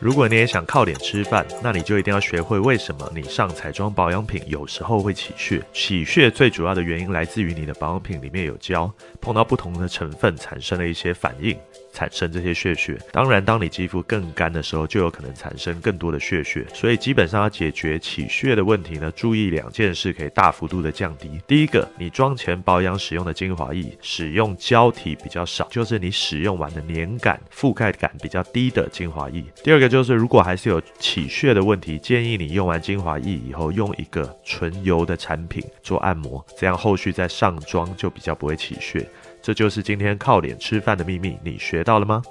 如果你也想靠脸吃饭，那你就一定要学会为什么你上彩妆保养品有时候会起屑。起屑最主要的原因来自于你的保养品里面有胶，碰到不同的成分产生了一些反应，产生这些屑屑。当然，当你肌肤更干的时候，就有可能产生更多的屑屑。所以基本上要解决起屑的问题呢，注意两件事可以大幅度的降低。第一个，你妆前保养使用的精华液使用胶体比较少，就是你使用完的黏感、覆盖感比较低的精华液。第二个。就是如果还是有起屑的问题，建议你用完精华液以后，用一个纯油的产品做按摩，这样后续再上妆就比较不会起屑。这就是今天靠脸吃饭的秘密，你学到了吗？